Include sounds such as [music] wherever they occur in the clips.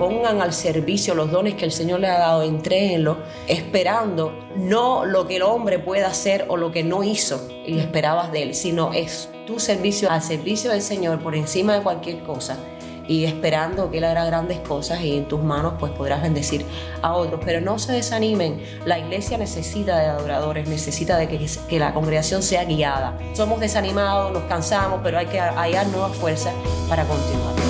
pongan al servicio los dones que el Señor le ha dado, entréenlo, esperando no lo que el hombre pueda hacer o lo que no hizo y esperabas de él, sino es tu servicio al servicio del Señor por encima de cualquier cosa y esperando que Él hará grandes cosas y en tus manos pues podrás bendecir a otros. Pero no se desanimen, la iglesia necesita de adoradores, necesita de que, que la congregación sea guiada. Somos desanimados, nos cansamos, pero hay que hallar nuevas fuerzas para continuar.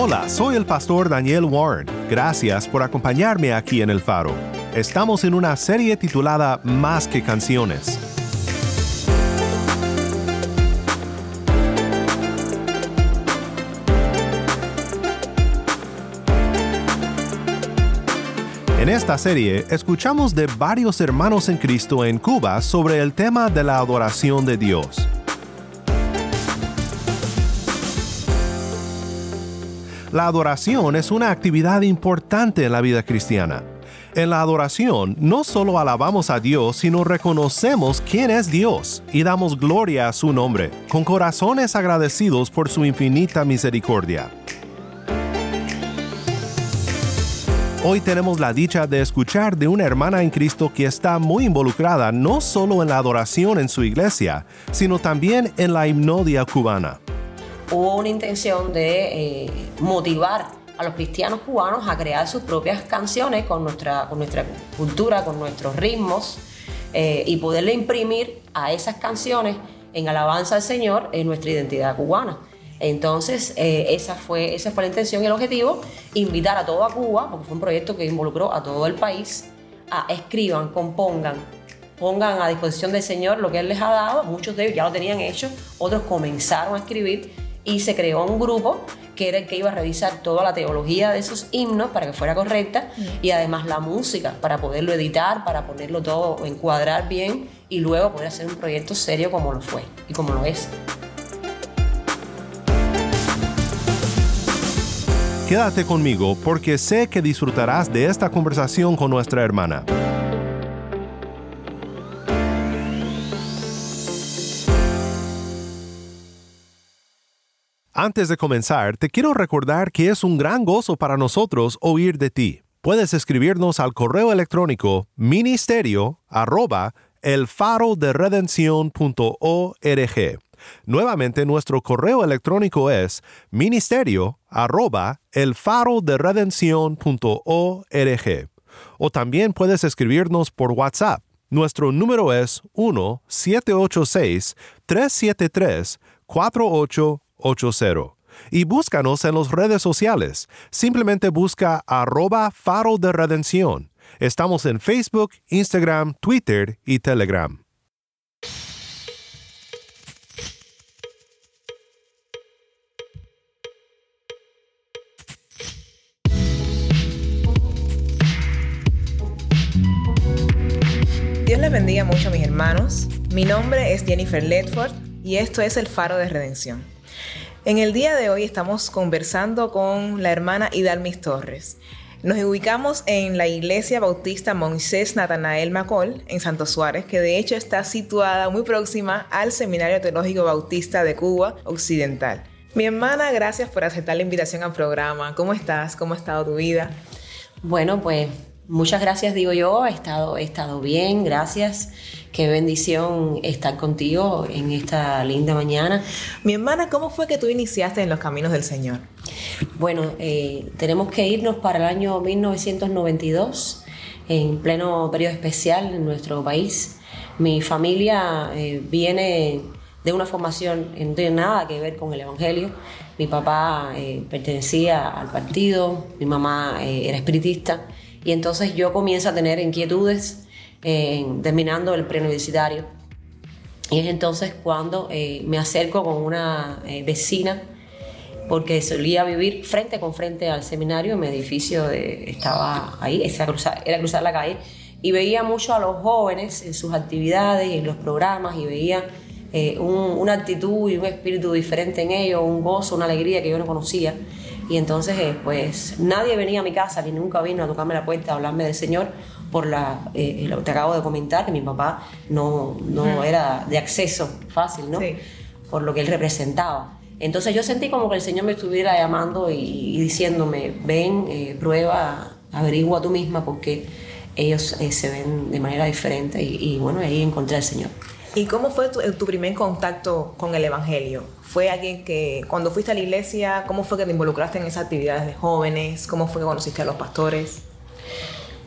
Hola, soy el pastor Daniel Warren. Gracias por acompañarme aquí en El Faro. Estamos en una serie titulada Más que canciones. En esta serie escuchamos de varios hermanos en Cristo en Cuba sobre el tema de la adoración de Dios. La adoración es una actividad importante en la vida cristiana. En la adoración no solo alabamos a Dios, sino reconocemos quién es Dios y damos gloria a su nombre, con corazones agradecidos por su infinita misericordia. Hoy tenemos la dicha de escuchar de una hermana en Cristo que está muy involucrada no solo en la adoración en su iglesia, sino también en la hipnodia cubana hubo una intención de eh, motivar a los cristianos cubanos a crear sus propias canciones con nuestra, con nuestra cultura, con nuestros ritmos eh, y poderle imprimir a esas canciones en alabanza al Señor en nuestra identidad cubana. Entonces, eh, esa, fue, esa fue la intención y el objetivo, invitar a toda Cuba, porque fue un proyecto que involucró a todo el país, a escriban, compongan, pongan a disposición del Señor lo que Él les ha dado. Muchos de ellos ya lo tenían hecho, otros comenzaron a escribir y se creó un grupo que era el que iba a revisar toda la teología de esos himnos para que fuera correcta y además la música para poderlo editar, para ponerlo todo, encuadrar bien y luego poder hacer un proyecto serio como lo fue y como lo es. Quédate conmigo porque sé que disfrutarás de esta conversación con nuestra hermana. Antes de comenzar, te quiero recordar que es un gran gozo para nosotros oír de ti. Puedes escribirnos al correo electrónico ministerio arroba elfaroderedencion.org. Nuevamente, nuestro correo electrónico es ministerio arroba elfaroderedencion.org. O también puedes escribirnos por WhatsApp. Nuestro número es 1-786-373-48 80. Y búscanos en las redes sociales. Simplemente busca arroba faro de redención. Estamos en Facebook, Instagram, Twitter y Telegram. Dios les bendiga mucho mis hermanos. Mi nombre es Jennifer Ledford y esto es el Faro de Redención. En el día de hoy estamos conversando con la hermana Idalmis Torres. Nos ubicamos en la iglesia bautista Moisés Natanael Macol en Santo Suárez, que de hecho está situada muy próxima al Seminario Teológico Bautista de Cuba Occidental. Mi hermana, gracias por aceptar la invitación al programa. ¿Cómo estás? ¿Cómo ha estado tu vida? Bueno, pues muchas gracias, digo yo. He estado, he estado bien, gracias. Qué bendición estar contigo en esta linda mañana. Mi hermana, ¿cómo fue que tú iniciaste en los caminos del Señor? Bueno, eh, tenemos que irnos para el año 1992. en pleno periodo especial en nuestro país. Mi familia eh, viene de una formación que no tiene nada que ver con el Evangelio. Mi papá eh, pertenecía al partido, mi mamá eh, era espiritista y entonces yo comienzo a tener inquietudes terminando el preuniversitario. Y es entonces cuando me acerco con una vecina porque solía vivir frente con frente al seminario, mi edificio estaba ahí, era cruzar, era cruzar la calle, y veía mucho a los jóvenes en sus actividades, en los programas, y veía eh, una actitud y un espíritu diferente en ellos, un gozo, una alegría que yo no conocía. Y entonces, eh, pues nadie venía a mi casa, ni nunca vino a tocarme la puerta a hablarme del Señor por la, eh, lo que te acabo de comentar, que mi papá no, no era de acceso fácil, ¿no? Por lo que él representaba. Entonces yo sentí como que el Señor me estuviera llamando y, diciéndome, ven, eh, prueba, averigua tú misma porque ellos eh, se ven de manera diferente y, bueno, ahí encontré al Señor. ¿Y cómo fue tu, tu, primer contacto con el Evangelio? ¿Fue alguien que cuando fuiste a la iglesia, cómo fue que te involucraste en esas actividades de jóvenes? ¿Cómo fue que conociste a los pastores?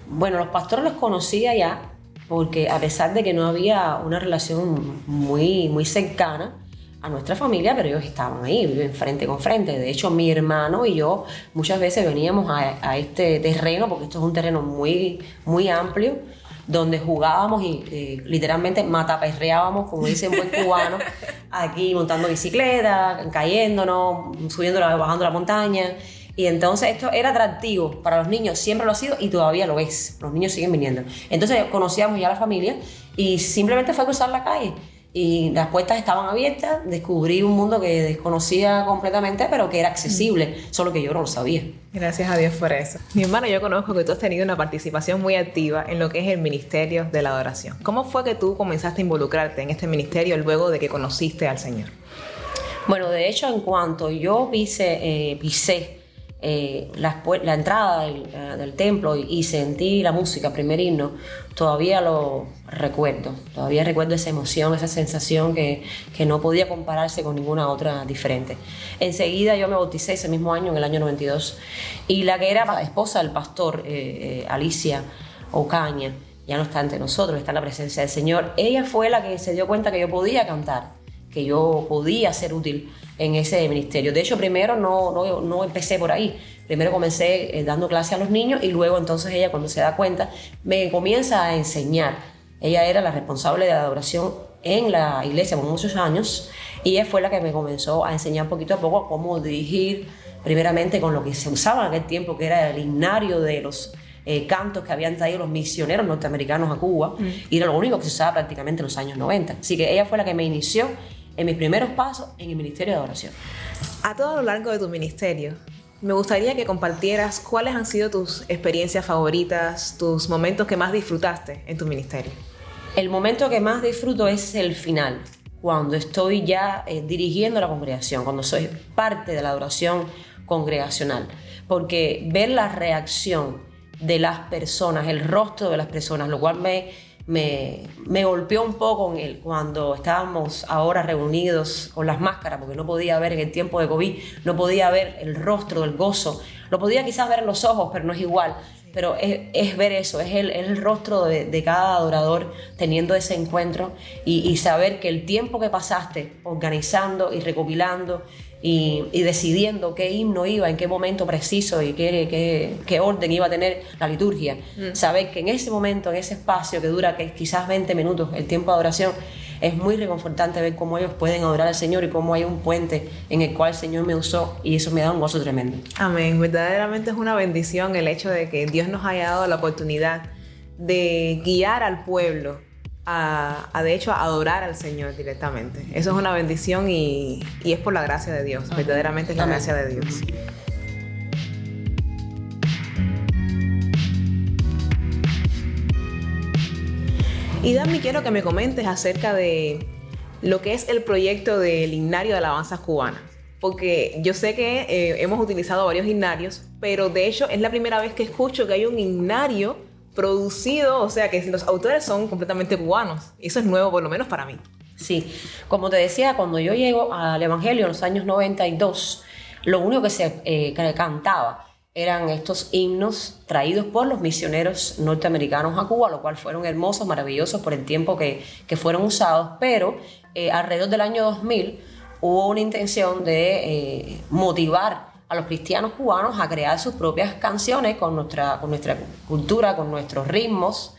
Bueno, los pastores los conocía ya porque a pesar de que no había una relación muy, muy cercana, a nuestra familia, pero ellos estaban ahí, viven frente con frente. De hecho, mi hermano y yo muchas veces veníamos a, este terreno, porque esto es un terreno muy, muy amplio, donde jugábamos y eh, literalmente mataperreábamos, como dicen buen [laughs] cubano, aquí montando bicicleta, cayéndonos, subiendo, bajando la montaña. Y entonces esto era atractivo para los niños, siempre lo ha sido y todavía lo es. Los niños siguen viniendo. Entonces conocíamos ya a la familia y simplemente fue cruzar la calle y las puertas estaban abiertas, descubrí un mundo que desconocía completamente, pero que era accesible, solo que yo no lo sabía. Gracias a Dios por eso. Mi hermano, yo conozco que tú has tenido una participación muy activa en lo que es el Ministerio de la Adoración. ¿Cómo fue que tú comenzaste a involucrarte en este ministerio luego de que conociste al Señor? Bueno, de hecho, en cuanto yo pise, eh, pisé eh, la, entrada eh, del, templo y, sentí la música, primer himno, todavía lo recuerdo, todavía recuerdo esa emoción, esa sensación que, no podía compararse con ninguna otra diferente. Enseguida yo me bauticé ese mismo año, en el año 92, y la que era esposa del pastor, eh, Alicia Ocaña, ya no está entre nosotros, está en la presencia del Señor, ella fue la que se dio cuenta que yo podía cantar, que yo podía ser útil en ese ministerio. De hecho, primero no, no, no empecé por ahí. Primero comencé eh, dando clase a los niños y luego entonces ella cuando se da cuenta me comienza a enseñar. Ella era la responsable de la adoración en la iglesia por muchos años y ella fue la que me comenzó a enseñar poquito a poco cómo dirigir primeramente con lo que se usaba en aquel tiempo, que era el himnario de los eh, cantos que habían traído los misioneros norteamericanos a Cuba, mm. y era lo único que se usaba prácticamente en los años 90. Así que ella fue la que me inició en mis primeros pasos en el Ministerio de Adoración. A todo lo largo de tu ministerio, me gustaría que compartieras cuáles han sido tus experiencias favoritas, tus momentos que más disfrutaste en tu ministerio. El momento que más disfruto es el final, cuando estoy ya eh, dirigiendo la congregación, cuando soy parte de la adoración congregacional, porque ver la reacción de las personas, el rostro de las personas, lo cual me me, golpeó un poco cuando estábamos ahora reunidos con las máscaras, porque no podía ver en el tiempo de COVID, no podía ver el rostro, el gozo, lo podía quizás ver en los ojos, pero no es igual. Pero es, ver eso, es el, rostro de, cada adorador teniendo ese encuentro y, y saber que el tiempo que pasaste organizando y recopilando y, decidiendo qué himno iba, en qué momento preciso y qué, qué, orden iba a tener la liturgia. Mm. Saber que en ese momento, en ese espacio que dura que quizás 20 minutos, el tiempo de adoración, es muy reconfortante ver cómo ellos pueden adorar al Señor y cómo hay un puente en el cual el Señor me usó y eso me da un gozo tremendo. Amén. Verdaderamente es una bendición el hecho de que Dios nos haya dado la oportunidad de guiar al pueblo a, de hecho a adorar al Señor directamente. Eso es una bendición y, es por la gracia de Dios, verdaderamente es la gracia de Dios. Y Dami, quiero que me comentes acerca de lo que es el proyecto del Himnario de Alabanzas Cubanas. Porque yo sé que eh, hemos utilizado varios himnarios, pero de hecho es la primera vez que escucho que hay un himnario producido, o sea que los autores son completamente cubanos. Eso es nuevo, por lo menos para mí. Sí, como te decía, cuando yo llego al Evangelio en los años 92, lo único que se eh, cantaba eran estos himnos traídos por los misioneros norteamericanos a Cuba, lo cual fueron hermosos, maravillosos por el tiempo que, que fueron usados, pero eh, alrededor del año 2000 hubo una intención de eh, motivar a los cristianos cubanos a crear sus propias canciones con nuestra, con nuestra cultura, con nuestros ritmos,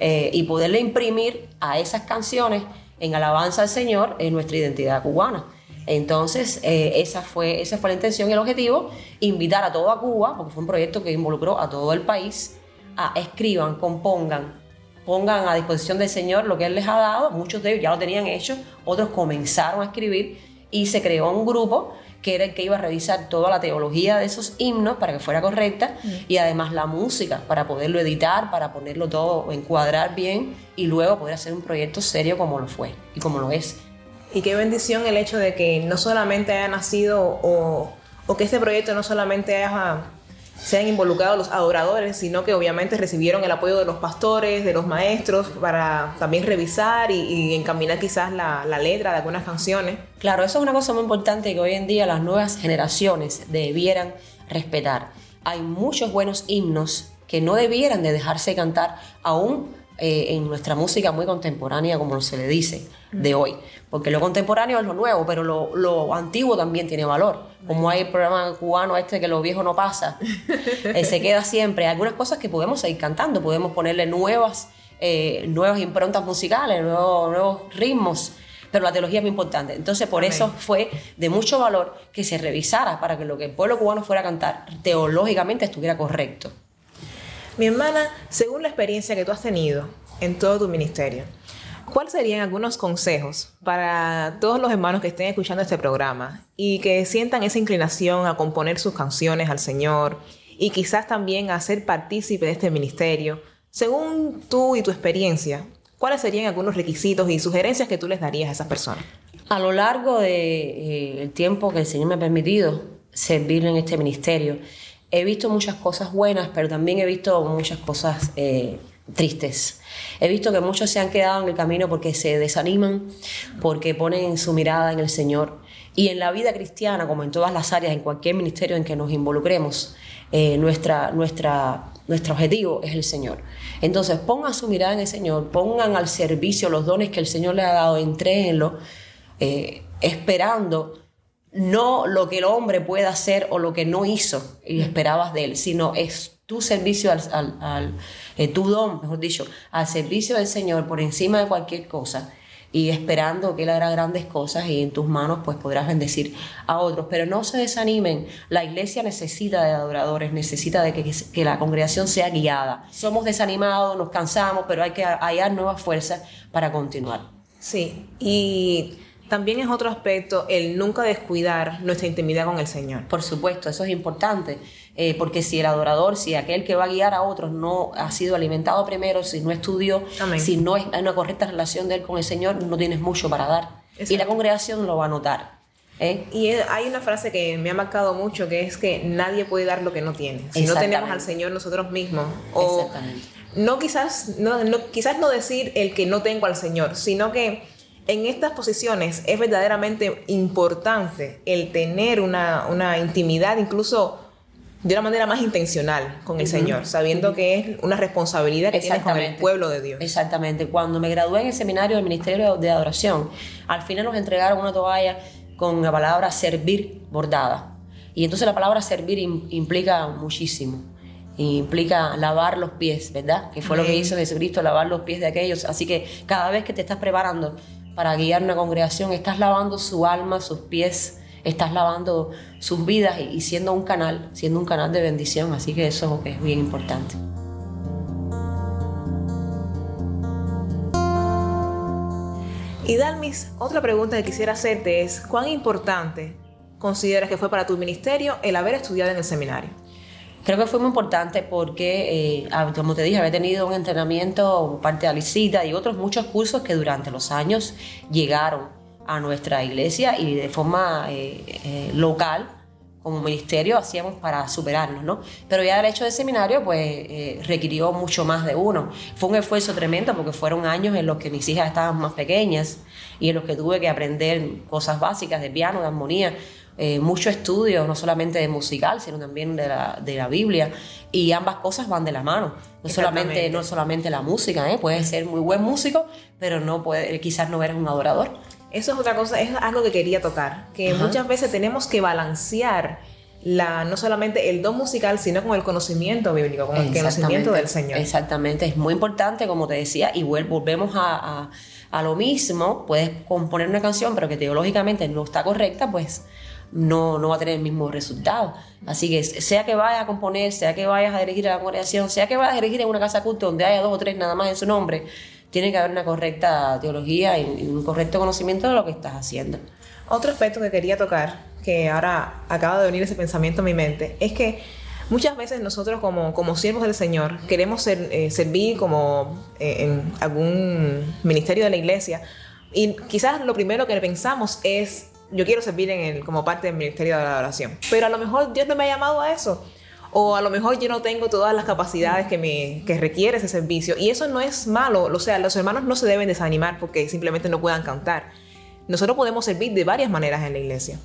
eh, y poderle imprimir a esas canciones en alabanza al Señor en nuestra identidad cubana. Entonces, eh, esa, fue, esa fue la intención y el objetivo, invitar a toda Cuba, porque fue un proyecto que involucró a todo el país, a escriban, compongan, pongan a disposición del Señor lo que Él les ha dado. Muchos de ellos ya lo tenían hecho, otros comenzaron a escribir y se creó un grupo que era el que iba a revisar toda la teología de esos himnos para que fuera correcta y además la música para poderlo editar, para ponerlo todo, encuadrar bien y luego poder hacer un proyecto serio como lo fue y como lo es. Y qué bendición el hecho de que no solamente haya nacido o, o que este proyecto no solamente haya se han involucrado los adoradores, sino que obviamente recibieron el apoyo de los pastores, de los maestros, para también revisar y, encaminar quizás la, la, letra de algunas canciones. Claro, eso es una cosa muy importante que hoy en día las nuevas generaciones debieran respetar. Hay muchos buenos himnos que no debieran de dejarse cantar aún eh, en nuestra música muy contemporánea, como se le dice, de hoy. Porque lo contemporáneo es lo nuevo, pero lo, lo antiguo también tiene valor. Como hay el programa cubano este que lo viejo no pasa, eh, se queda siempre. Hay algunas cosas que podemos seguir cantando, podemos ponerle nuevas, eh, nuevas improntas musicales, nuevos, nuevos ritmos pero la teología es muy importante. Entonces, por eso fue de mucho valor que se revisara para que lo que el pueblo cubano fuera a cantar teológicamente estuviera correcto. Mi hermana, según la experiencia que tú has tenido en todo tu ministerio, ¿cuáles serían algunos consejos para todos los hermanos que estén escuchando este programa y que sientan esa inclinación a componer sus canciones al Señor y quizás también a ser partícipe de este ministerio? Según tú y tu experiencia, ¿cuáles serían algunos requisitos y sugerencias que tú les darías a esas personas? A lo largo del de, eh, tiempo que el Señor me ha permitido servir en este ministerio, he visto muchas cosas buenas, pero también he visto muchas cosas eh, tristes. He visto que muchos se han quedado en el camino porque se desaniman, porque ponen su mirada en el Señor. Y en la vida cristiana, como en todas las áreas, en cualquier ministerio en que nos involucremos, eh, nuestra, nuestra, nuestro objetivo es el Señor. Entonces, pongan su mirada en el Señor, pongan al servicio los dones que el Señor les ha dado, entréenlo, eh, esperando no lo que el hombre pueda hacer o lo que no hizo y esperabas de él, sino es tu servicio al, al, eh, tu don, mejor dicho, al servicio del Señor por encima de cualquier cosa y esperando que Él hará grandes cosas y en tus manos pues podrás bendecir a otros. Pero no se desanimen, la iglesia necesita de adoradores, necesita de que, que la congregación sea guiada. Somos desanimados, nos cansamos, pero hay que hallar nuevas fuerzas para continuar. Sí, y también es otro aspecto el nunca descuidar nuestra intimidad con el Señor. Por supuesto, eso es importante, eh, porque si el adorador, si aquel que va a guiar a otros no ha sido alimentado primero, si no estudió, si no hay una correcta relación de él con el Señor, no tienes mucho para dar. Y la congregación lo va a notar. ¿eh? Y hay una frase que me ha marcado mucho, que es que nadie puede dar lo que no tiene. Si no tenemos al Señor nosotros mismos. O Exactamente. No quizás, no, no, quizás no decir el que no tengo al Señor, sino que en estas posiciones es verdaderamente importante el tener una, una intimidad, incluso de una manera más intencional con el Señor, sabiendo que es una responsabilidad que tienes con el pueblo de Dios. Exactamente. Cuando me gradué en el seminario del Ministerio de Adoración, al final nos entregaron una toalla con la palabra servir bordada. Y entonces la palabra servir implica muchísimo. Implica lavar los pies, ¿verdad? Que fue lo que hizo Jesucristo, lavar los pies de aquellos. Así que cada vez que te estás preparando para guiar una congregación, estás lavando su alma, sus pies, estás lavando sus vidas y, siendo un canal, siendo un canal de bendición, así que eso es bien importante. Y Dalmis, otra pregunta que quisiera hacerte es, ¿cuán importante consideras que fue para tu ministerio el haber estudiado en el seminario? Creo que fue muy importante porque, eh, como te dije, había tenido un entrenamiento parte de Alicita y otros muchos cursos que durante los años llegaron a nuestra iglesia y de forma eh, eh, local, como ministerio, hacíamos para superarnos, ¿no? Pero ya el hecho del seminario, pues, requirió mucho más de uno. Fue un esfuerzo tremendo porque fueron años en los que mis hijas estaban más pequeñas y en los que tuve que aprender cosas básicas de piano, de armonía, eh, mucho estudio, no solamente de musical, sino también de la, de la Biblia, y ambas cosas van de la mano. No solamente, no solamente la música, ¿eh? puedes ser muy buen músico, pero no puede, quizás no eres un adorador. Eso es otra cosa, es algo que quería tocar, que muchas veces tenemos que balancear la, no solamente el don musical, sino con el conocimiento bíblico, con el conocimiento del Señor. Exactamente, es muy importante, como te decía, y volvemos a, a, lo mismo, puedes componer una canción, pero que teológicamente no está correcta, pues no, no va a tener el mismo resultado. Así que sea que vayas a componer, sea que vayas a dirigir a la congregación, sea que vayas a dirigir en una casa culto donde haya dos o tres nada más en su nombre, tiene que haber una correcta teología y un correcto conocimiento de lo que estás haciendo. Otro aspecto que quería tocar, que ahora acaba de venir ese pensamiento a mi mente, es que muchas veces nosotros como, como siervos del Señor queremos ser, eh, servir como eh, en algún ministerio de la iglesia y quizás lo primero que pensamos es yo quiero servir en el, como parte del ministerio de la adoración. Pero a lo mejor Dios no me ha llamado a eso. O a lo mejor yo no tengo todas las capacidades que, me, que requiere ese servicio. Y eso no es malo. O sea, los hermanos no se deben desanimar porque simplemente no puedan cantar. Nosotros podemos servir de varias maneras en la iglesia.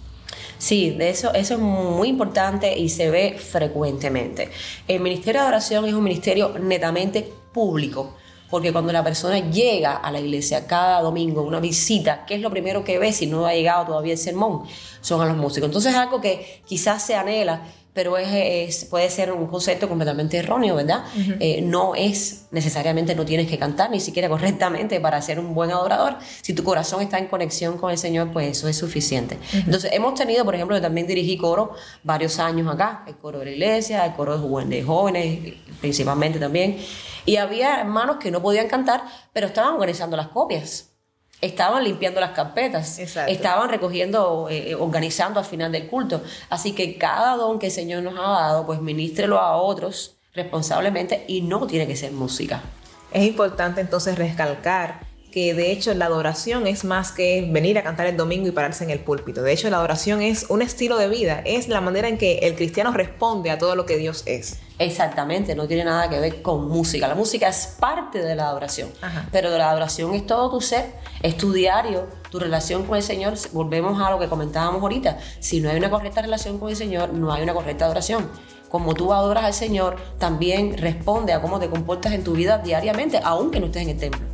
Sí, de eso, eso es muy importante y se ve frecuentemente. El ministerio de adoración es un ministerio netamente público porque cuando la persona llega a la iglesia cada domingo, una visita, ¿qué es lo primero que ve si no ha llegado todavía el sermón? Son a los músicos. Entonces es algo que quizás se anhela, pero es, puede ser un concepto completamente erróneo, ¿verdad? Eh, no es necesariamente, no tienes que cantar ni siquiera correctamente para ser un buen adorador. Si tu corazón está en conexión con el Señor, pues eso es suficiente. Entonces, hemos tenido, por ejemplo, yo también dirigí coro varios años acá, el coro de la iglesia, el coro de jóvenes, principalmente también. Y había hermanos que no podían cantar, pero estaban organizando las copias estaban limpiando las carpetas, estaban recogiendo, eh, organizando al final del culto. Así que cada don que el Señor nos ha dado, pues ministrelo a otros responsablemente y no tiene que ser música. Es importante entonces recalcar que de hecho la adoración es más que venir a cantar el domingo y pararse en el púlpito. De hecho la adoración es un estilo de vida, es la manera en que el cristiano responde a todo lo que Dios es. Exactamente, no tiene nada que ver con música. La música es parte de la adoración, pero de la adoración es todo tu ser, es tu diario, tu relación con el Señor. Volvemos a lo que comentábamos ahorita. Si no hay una correcta relación con el Señor, no hay una correcta adoración como tú adoras al Señor, también responde a cómo te comportas en tu vida diariamente, aunque no estés en el templo.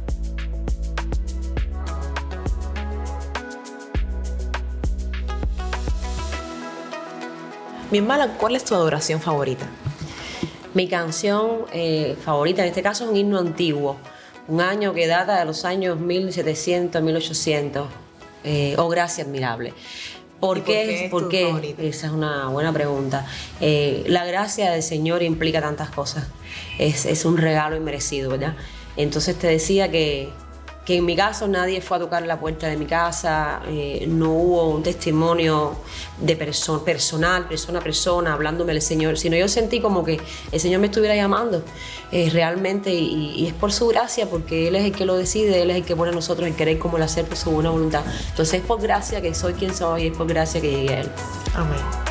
Mi hermana, ¿cuál es tu adoración favorita? Mi canción eh, favorita en este caso es un himno antiguo, un año que data de los años 1700, 1800. Eh, oh, gracia admirable. ¿Por, qué? ¿Por qué? Esa es una buena pregunta. Eh, la gracia del Señor implica tantas cosas. Es, es un regalo inmerecido, ¿verdad? Entonces te decía que que en mi caso nadie fue a tocar la puerta de mi casa, eh, no hubo un testimonio de personal, persona a persona, hablándome el Señor, sino yo sentí como que el Señor me estuviera llamando eh, realmente y, es por su gracia, porque Él es el que lo decide, Él es el que pone a nosotros el querer como el hacer por su buena voluntad. Entonces es por gracia que soy quien soy y es por gracia que llegué a Él. Amén.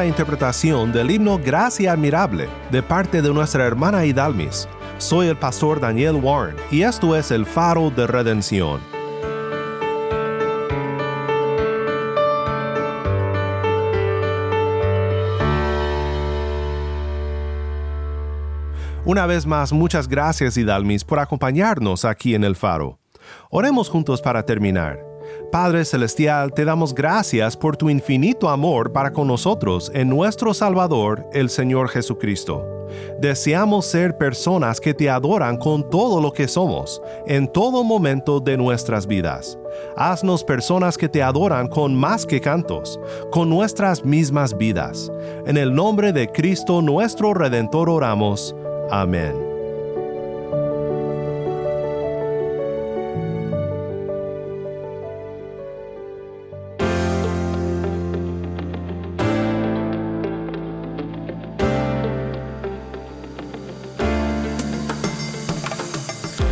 Interpretación del himno Gracia Admirable de parte de nuestra hermana Hidalmis. Soy el pastor Daniel Warren y esto es el faro de redención. Una vez más, muchas gracias Hidalmis por acompañarnos aquí en el faro. Oremos juntos para terminar. Padre Celestial, te damos gracias por tu infinito amor para con nosotros en nuestro Salvador, el Señor Jesucristo. Deseamos ser personas que te adoran con todo lo que somos, en todo momento de nuestras vidas. Haznos personas que te adoran con más que cantos, con nuestras mismas vidas. En el nombre de Cristo nuestro Redentor oramos. Amén.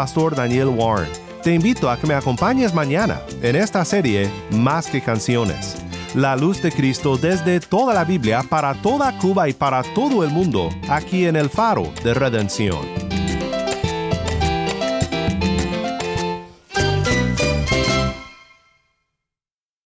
Pastor Daniel Warren. Te invito a que me acompañes mañana en esta serie Más que canciones. La luz de Cristo desde toda la Biblia para toda Cuba y para todo el mundo, aquí en el faro de redención.